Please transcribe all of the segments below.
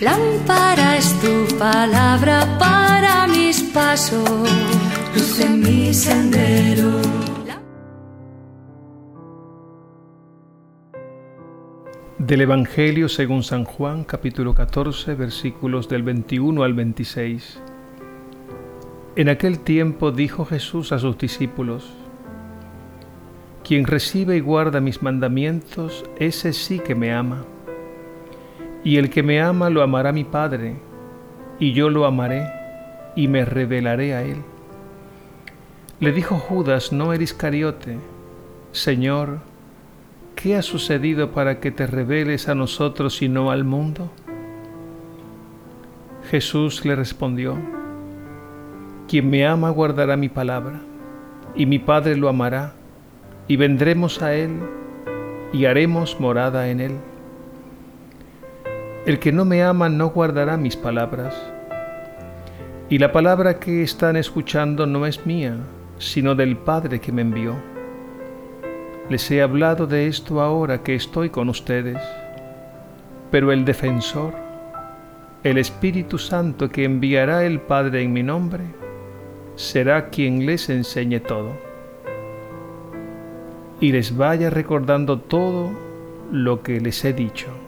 Lámpara es tu palabra para mis pasos, luz en mi sendero. Del Evangelio según San Juan, capítulo 14, versículos del 21 al 26. En aquel tiempo dijo Jesús a sus discípulos, Quien recibe y guarda mis mandamientos, ese sí que me ama. Y el que me ama lo amará mi Padre, y yo lo amaré y me revelaré a él. Le dijo Judas, no eres Iscariote, Señor, ¿qué ha sucedido para que te reveles a nosotros y no al mundo? Jesús le respondió, Quien me ama guardará mi palabra, y mi Padre lo amará, y vendremos a él, y haremos morada en él. El que no me ama no guardará mis palabras. Y la palabra que están escuchando no es mía, sino del Padre que me envió. Les he hablado de esto ahora que estoy con ustedes, pero el defensor, el Espíritu Santo que enviará el Padre en mi nombre, será quien les enseñe todo y les vaya recordando todo lo que les he dicho.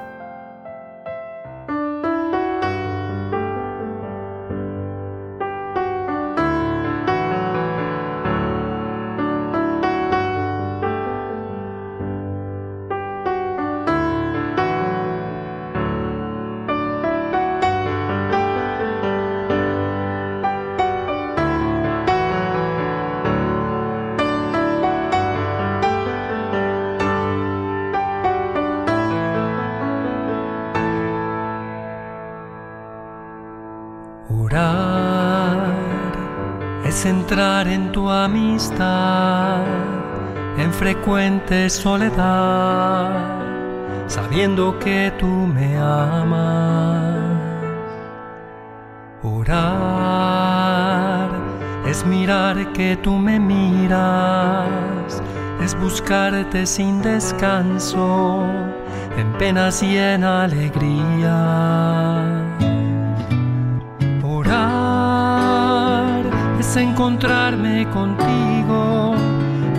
Entrar en tu amistad en frecuente soledad, sabiendo que tú me amas. Orar es mirar que tú me miras, es buscarte sin descanso, en penas y en encontrarme contigo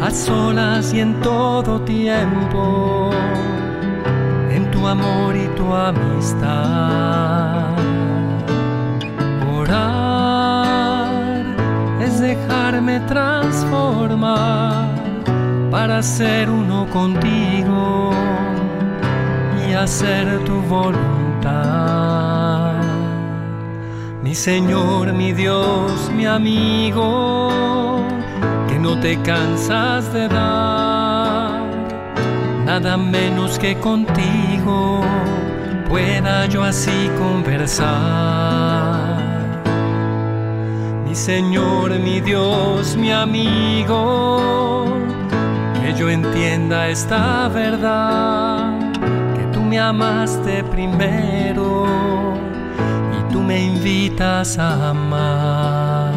a solas y en todo tiempo, en tu amor y tu amistad. Orar es dejarme transformar para ser uno contigo y hacer tu voluntad mi Señor, mi Dios, mi amigo, que no te cansas de dar, nada menos que contigo pueda yo así conversar. Mi Señor, mi Dios, mi amigo, que yo entienda esta verdad, que tú me amaste primero me invitas a amar.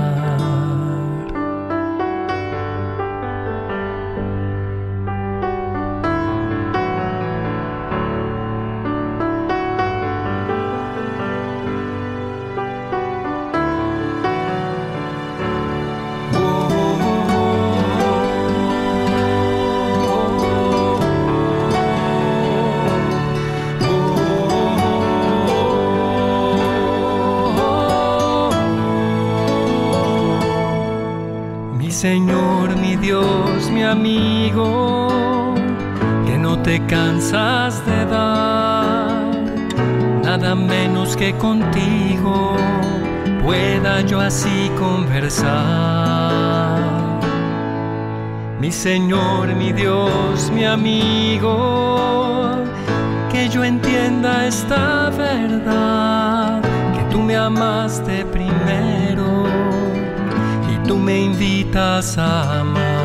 Amigo, que no te cansas de dar, nada menos que contigo pueda yo así conversar. Mi Señor, mi Dios, mi amigo, que yo entienda esta verdad, que tú me amaste primero tú me invitas a amar.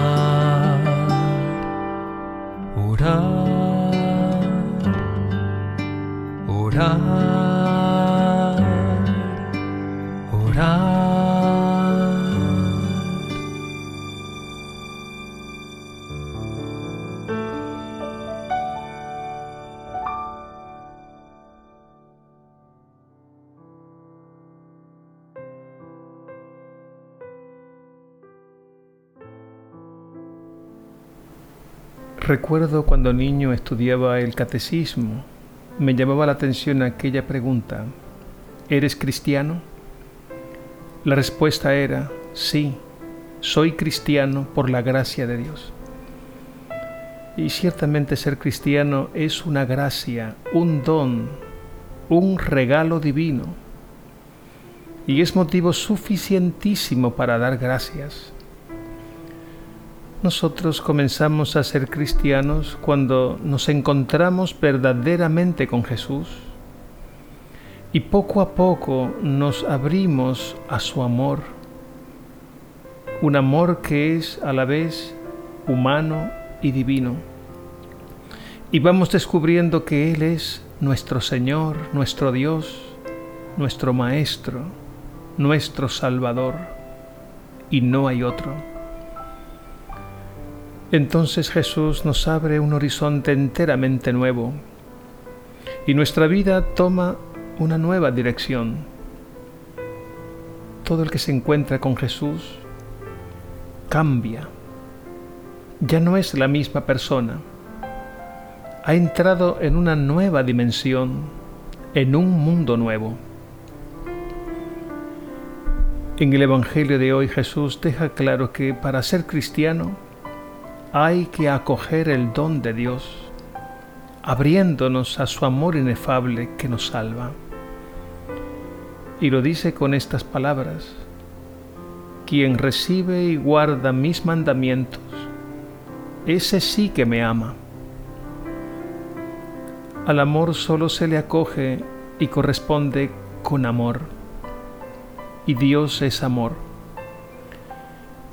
Recuerdo cuando niño estudiaba el catecismo me llamaba la atención aquella pregunta, ¿eres cristiano? La respuesta era, sí, soy cristiano por la gracia de Dios. Y ciertamente ser cristiano es una gracia, un don, un regalo divino. Y es motivo suficientísimo para dar gracias. Nosotros comenzamos a ser cristianos cuando nos encontramos verdaderamente con Jesús y poco a poco nos abrimos a su amor, un amor que es a la vez humano y divino. Y vamos descubriendo que Él es nuestro Señor, nuestro Dios, nuestro Maestro, nuestro Salvador, y no hay otro. Entonces Jesús nos abre un horizonte enteramente nuevo y nuestra vida toma una nueva dirección. Todo el que se encuentra con Jesús cambia. Ya no es la misma persona. Ha entrado en una nueva dimensión, en un mundo nuevo. En el Evangelio de hoy Jesús deja claro que para ser cristiano hay que acoger el don de Dios, abriéndonos a su amor inefable que nos salva. Y lo dice con estas palabras, quien recibe y guarda mis mandamientos, ese sí que me ama. Al amor solo se le acoge y corresponde con amor. Y Dios es amor.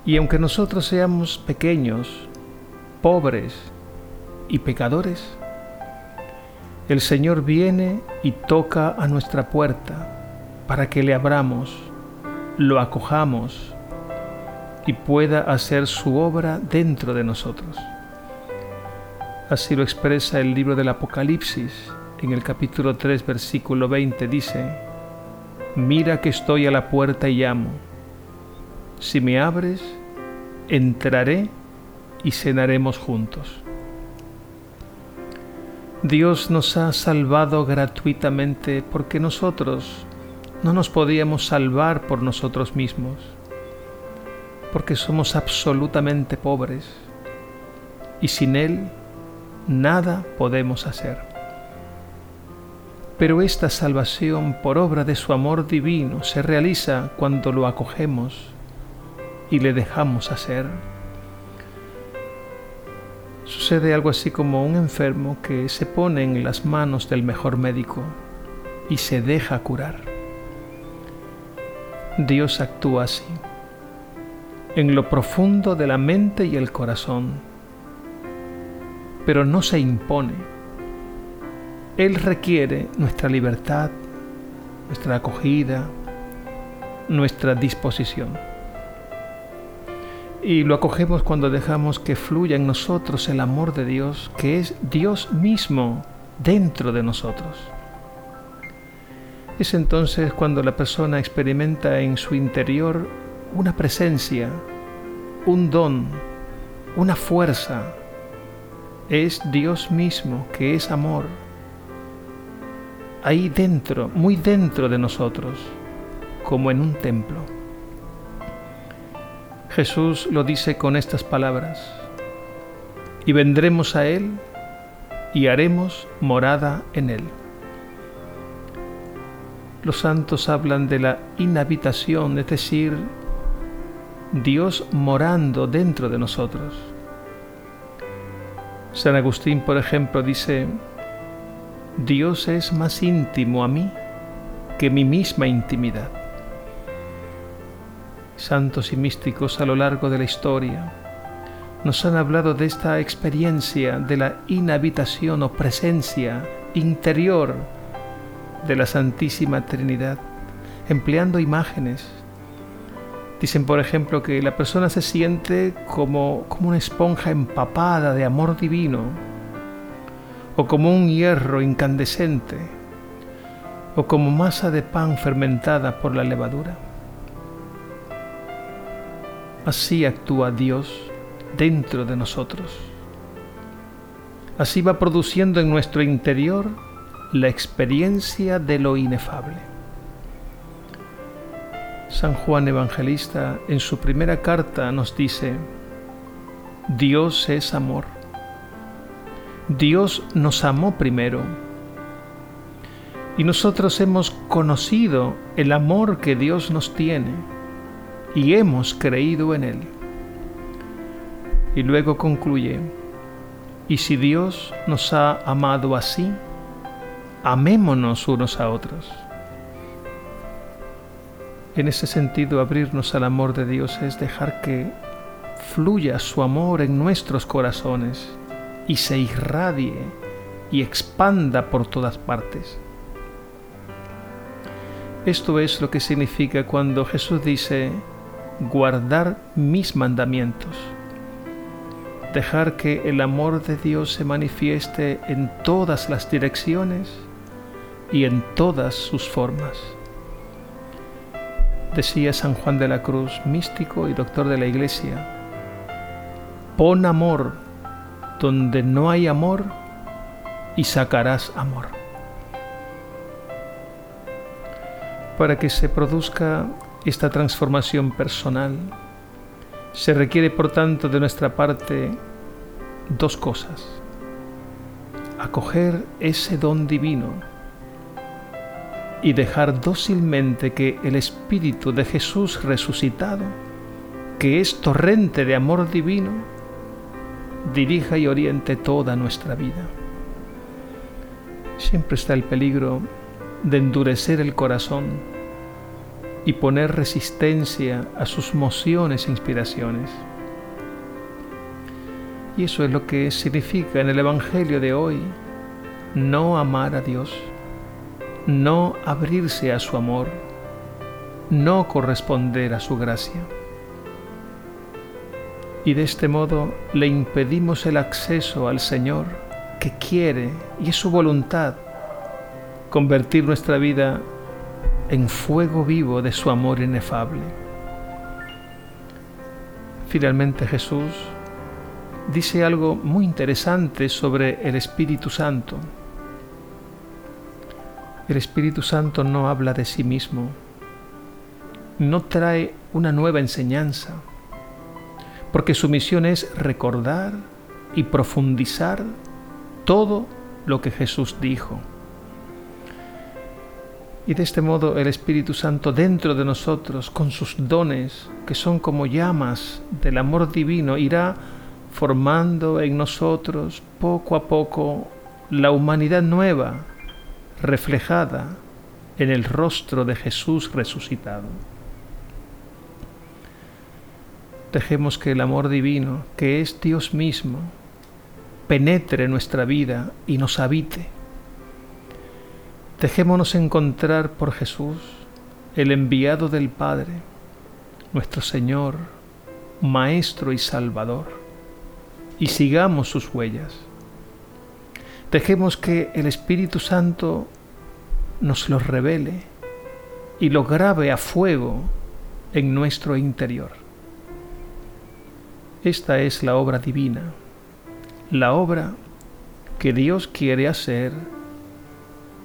Y aunque nosotros seamos pequeños, pobres y pecadores, el Señor viene y toca a nuestra puerta para que le abramos, lo acojamos y pueda hacer su obra dentro de nosotros. Así lo expresa el libro del Apocalipsis en el capítulo 3 versículo 20 dice, Mira que estoy a la puerta y llamo. Si me abres, entraré y cenaremos juntos. Dios nos ha salvado gratuitamente porque nosotros no nos podíamos salvar por nosotros mismos, porque somos absolutamente pobres y sin Él nada podemos hacer. Pero esta salvación por obra de su amor divino se realiza cuando lo acogemos y le dejamos hacer. Sucede algo así como un enfermo que se pone en las manos del mejor médico y se deja curar. Dios actúa así, en lo profundo de la mente y el corazón, pero no se impone. Él requiere nuestra libertad, nuestra acogida, nuestra disposición y lo acogemos cuando dejamos que fluya en nosotros el amor de Dios, que es Dios mismo dentro de nosotros. Es entonces cuando la persona experimenta en su interior una presencia, un don, una fuerza. Es Dios mismo que es amor. Ahí dentro, muy dentro de nosotros, como en un templo. Jesús lo dice con estas palabras, y vendremos a Él y haremos morada en Él. Los santos hablan de la inhabitación, es decir, Dios morando dentro de nosotros. San Agustín, por ejemplo, dice, Dios es más íntimo a mí que mi misma intimidad santos y místicos a lo largo de la historia nos han hablado de esta experiencia de la inhabitación o presencia interior de la Santísima Trinidad, empleando imágenes. Dicen, por ejemplo, que la persona se siente como, como una esponja empapada de amor divino, o como un hierro incandescente, o como masa de pan fermentada por la levadura. Así actúa Dios dentro de nosotros. Así va produciendo en nuestro interior la experiencia de lo inefable. San Juan Evangelista en su primera carta nos dice, Dios es amor. Dios nos amó primero y nosotros hemos conocido el amor que Dios nos tiene y hemos creído en Él. Y luego concluye, y si Dios nos ha amado así, amémonos unos a otros. En ese sentido, abrirnos al amor de Dios es dejar que fluya su amor en nuestros corazones y se irradie y expanda por todas partes. Esto es lo que significa cuando Jesús dice, guardar mis mandamientos. Dejar que el amor de Dios se manifieste en todas las direcciones y en todas sus formas. Decía San Juan de la Cruz, místico y doctor de la Iglesia, pon amor donde no hay amor y sacarás amor. Para que se produzca esta transformación personal, se requiere por tanto de nuestra parte dos cosas. Acoger ese don divino y dejar dócilmente que el Espíritu de Jesús resucitado, que es torrente de amor divino, dirija y oriente toda nuestra vida. Siempre está el peligro de endurecer el corazón y poner resistencia a sus mociones e inspiraciones. Y eso es lo que significa en el Evangelio de hoy no amar a Dios, no abrirse a su amor, no corresponder a su gracia. Y de este modo le impedimos el acceso al Señor que quiere, y es su voluntad, convertir nuestra vida en fuego vivo de su amor inefable. Finalmente Jesús dice algo muy interesante sobre el Espíritu Santo. El Espíritu Santo no habla de sí mismo, no trae una nueva enseñanza, porque su misión es recordar y profundizar todo lo que Jesús dijo. Y de este modo el Espíritu Santo dentro de nosotros, con sus dones, que son como llamas del amor divino, irá formando en nosotros poco a poco la humanidad nueva, reflejada en el rostro de Jesús resucitado. Dejemos que el amor divino, que es Dios mismo, penetre nuestra vida y nos habite Dejémonos encontrar por Jesús, el enviado del Padre, nuestro Señor, Maestro y Salvador, y sigamos sus huellas. Dejemos que el Espíritu Santo nos lo revele y lo grabe a fuego en nuestro interior. Esta es la obra divina, la obra que Dios quiere hacer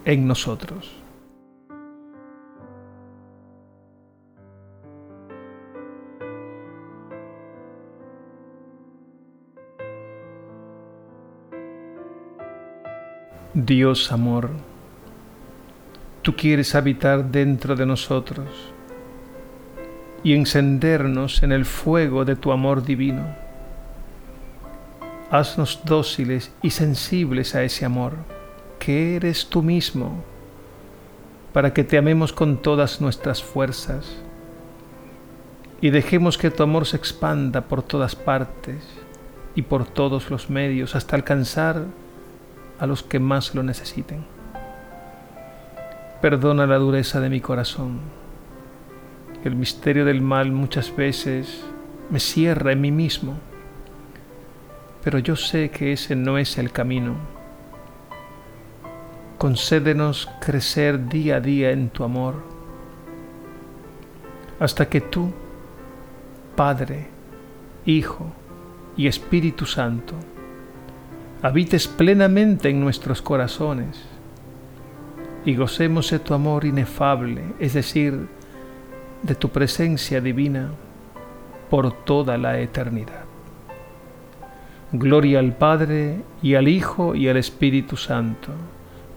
en nosotros. Dios amor, tú quieres habitar dentro de nosotros y encendernos en el fuego de tu amor divino. Haznos dóciles y sensibles a ese amor que eres tú mismo, para que te amemos con todas nuestras fuerzas y dejemos que tu amor se expanda por todas partes y por todos los medios hasta alcanzar a los que más lo necesiten. Perdona la dureza de mi corazón. El misterio del mal muchas veces me cierra en mí mismo, pero yo sé que ese no es el camino concédenos crecer día a día en tu amor, hasta que tú, Padre, Hijo y Espíritu Santo, habites plenamente en nuestros corazones y gocemos de tu amor inefable, es decir, de tu presencia divina por toda la eternidad. Gloria al Padre y al Hijo y al Espíritu Santo,